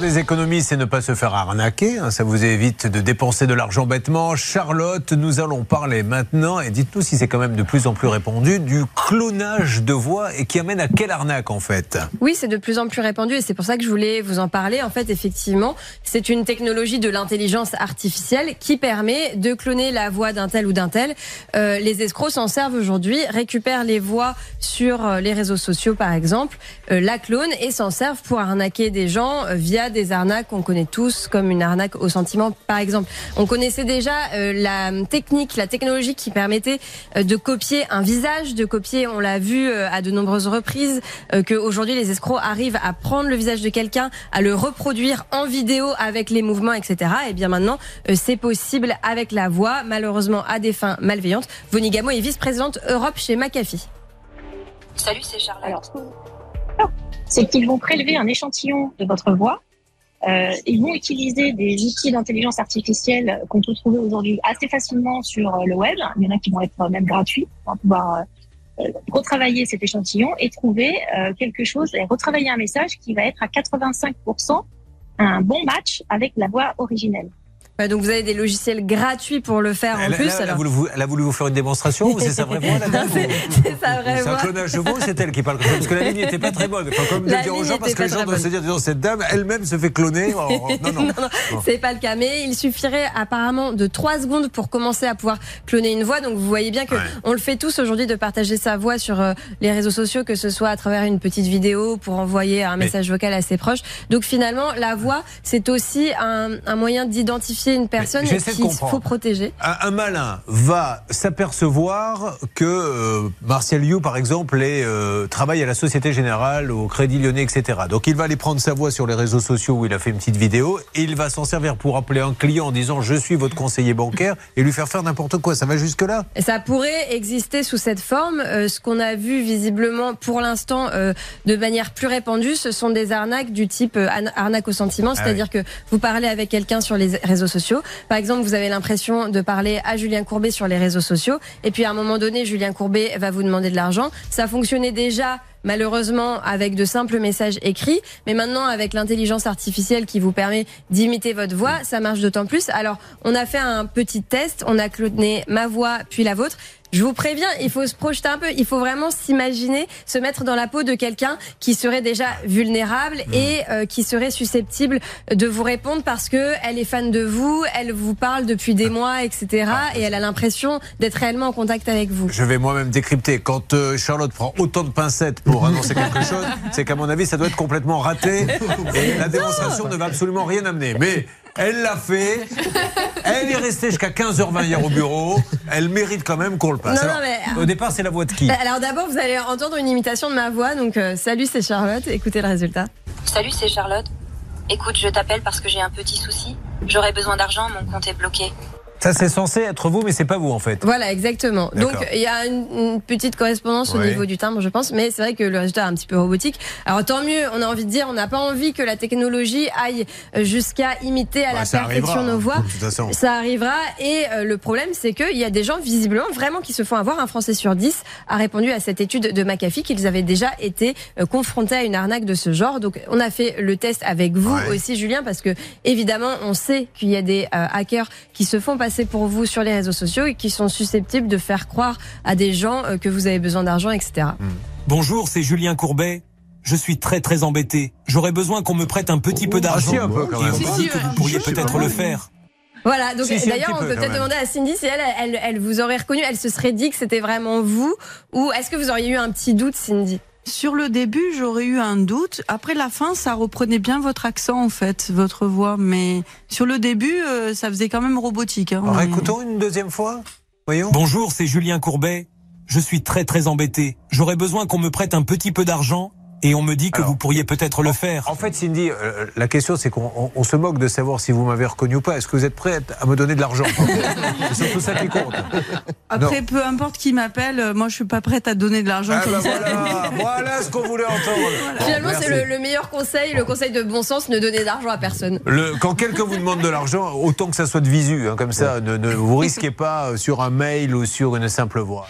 Des économies, c'est ne pas se faire arnaquer. hein, ça vous évite de dépenser de l'argent bêtement. Charlotte, nous allons parler maintenant, et dites-nous si c'est quand même de plus en plus répandu, du clonage de voix et qui amène à quelle arnaque en fait? Oui, c'est de plus en plus répandu et c'est pour ça que je voulais vous en parler. En fait, effectivement, c'est une technologie de l'intelligence artificielle qui permet de cloner la voix d'un tel ou d'un tel. Euh, les escrocs s'en servent aujourd'hui, récupèrent les voix sur euh, les réseaux sociaux par exemple, euh, la clone et s'en servent pour arnaquer des gens euh, des arnaques qu'on connaît tous, comme une arnaque au sentiment par exemple. On connaissait déjà euh, la technique, la technologie qui permettait euh, de copier un visage, de copier, on l'a vu euh, à de nombreuses reprises, euh, que aujourd'hui les escrocs arrivent à prendre le visage de quelqu'un, à le reproduire en vidéo avec les mouvements, etc. Et bien maintenant, euh, c'est possible avec la voix, malheureusement à des fins malveillantes. Voni Gamo est vice-présidente Europe chez McAfee. Salut, c'est Charlotte. Alors, ce qu'on- c'est qu'ils vont prélever un échantillon de votre voix. Euh, ils vont utiliser des outils d'intelligence artificielle qu'on peut trouver aujourd'hui assez facilement sur euh, le web. Il y en a qui vont être euh, même gratuits pour pouvoir euh, retravailler cet échantillon et trouver quelque chose et retravailler un message qui va être à 85% un bon match avec la voix originelle. Ouais, donc vous avez des logiciels gratuits pour le faire en plus. elle- elle a voulu vous, elle a voulu vous faire une démonstration ou c'est sa vraie voix C'est- sa vraie C'est un voix. clonage de voix ou c'est elle qui parle comme ça Parce que la ligne n'était pas très bonne. La le dire aux gens parce que les gens doivent se dire, disons, cette dame elle-même se fait cloner. Oh, non, non. Non, non, c'est pas le cas. Mais il suffirait apparemment de 3 secondes pour commencer à pouvoir cloner une voix. Donc vous voyez bien que Ouais. on le fait tous aujourd'hui de partager sa voix sur euh, les réseaux sociaux, que ce soit à travers une petite vidéo pour envoyer un Mais- message vocal à ses proches. Donc finalement, la voix, c'est aussi un, un moyen d'identifier une personne qu'il faut protéger. Un, un malin va s'apercevoir que euh, Martial You, par exemple, est, euh, travaille à la Société Générale, au Crédit Lyonnais, etc. Donc il va aller prendre sa voix sur les réseaux sociaux où il a fait une petite vidéo et il va s'en servir pour appeler un client en disant je suis votre conseiller bancaire et lui faire faire n'importe quoi. Ça va jusque là Et Ça pourrait exister sous cette forme. Euh, ce qu'on a vu visiblement pour l'instant de manière plus répandue, ce sont des arnaques du type arnaque au sentiment, Ah c'est-à-dire que vous parlez avec quelqu'un sur les réseaux sociaux. Par exemple, vous avez l'impression de parler à Julien Courbet sur les réseaux sociaux, et puis à un moment donné, Julien Courbet va vous demander de l'argent. Ça fonctionnait déjà malheureusement avec de simples messages écrits, mais maintenant avec l'intelligence artificielle qui vous permet d'imiter votre voix, ça marche d'autant plus. Alors, on a fait un petit test, on a cloné ma voix puis la vôtre. Je vous préviens, il faut se projeter un peu, il faut vraiment s'imaginer, se mettre dans la peau de quelqu'un qui serait déjà vulnérable et euh, qui serait susceptible de vous répondre parce que elle est fan de vous, elle vous parle depuis des mois, etc. Et elle a l'impression d'être réellement en contact avec vous. Je vais moi-même décrypter. Quand euh, Charlotte prend autant de pincettes pour annoncer quelque chose, c'est qu'à mon avis, ça doit être complètement raté. Et la démonstration ne va absolument rien amener. Mais elle l'a fait. Elle est restée jusqu'à 15h20 hier au bureau. Elle mérite quand même qu'on le passe. Non, non, Alors, mais- Au départ, c'est la voix de qui? Alors d'abord, vous allez entendre une imitation de ma voix. Donc euh, salut, c'est Charlotte. Écoutez le résultat. Salut, c'est Charlotte. Écoute, je t'appelle parce que j'ai un petit souci. J'aurais besoin d'argent, mon compte est bloqué. Ça, c'est censé être vous, mais c'est pas vous en fait. Voilà, exactement. Donc il y a une, une petite correspondance au niveau du timbre, je pense, mais c'est vrai que le résultat est un petit peu robotique. Alors tant mieux, on a envie de dire, on n'a pas envie que la technologie aille jusqu'à imiter à Bah, la perfection nos voix. toute façon. Ça arrivera et euh, le problème c'est qu'il y a des gens visiblement vraiment qui se font avoir. Un Français sur 10 a répondu à cette étude de McAfee qu'ils avaient déjà été euh, confrontés à une arnaque de ce genre. Donc on a fait le test avec vous Ouais. aussi Julien parce que évidemment on sait qu'il y a des euh, hackers qui se font passer pour vous sur les réseaux sociaux et qui sont susceptibles de faire croire à des gens euh, que vous avez besoin d'argent, etc. Bonjour, c'est Julien Courbet. Je suis très très embêté. J'aurais besoin qu'on me prête un petit peu Ah, d'argent. si, un peu, quand Et même. on me dit que vous pourriez peut-être le faire. Voilà, donc Si, si, d'ailleurs, on peu, peut peut-être demander à Cindy si elle, elle, elle vous aurait reconnu, elle se serait dit que c'était vraiment vous, ou est-ce que vous auriez eu un petit doute, Cindy? Sur le début, j'aurais eu un doute. Après la fin, ça reprenait bien votre accent, en fait, votre voix. Mais sur le début, euh, ça faisait quand même robotique. Hein, Alors, mais- écoutons une deuxième fois. Voyons. Bonjour, c'est Julien Courbet. Je suis très très embêté. J'aurais besoin qu'on me prête un petit peu d'argent et on me dit que Alors, vous pourriez peut-être le faire. En fait, Cindy, euh, la question, c'est qu'on on- on se moque de savoir si vous m'avez reconnu ou pas. Est-ce que vous êtes prête à me donner de l'argent? C'est surtout ça qui compte. Après, peu importe qui m'appelle, euh, moi, je suis pas prête à donner de l'argent Ah ça. voilà, voilà ce qu'on voulait entendre. Finalement, Merci. c'est le, le meilleur conseil, le conseil de bon sens, ne donner d'argent à personne. Le- quand quelqu'un vous demande de l'argent, autant que ça soit de visu, hein, comme ça, ne, ne vous risquez pas euh, sur un mail ou sur une simple voix.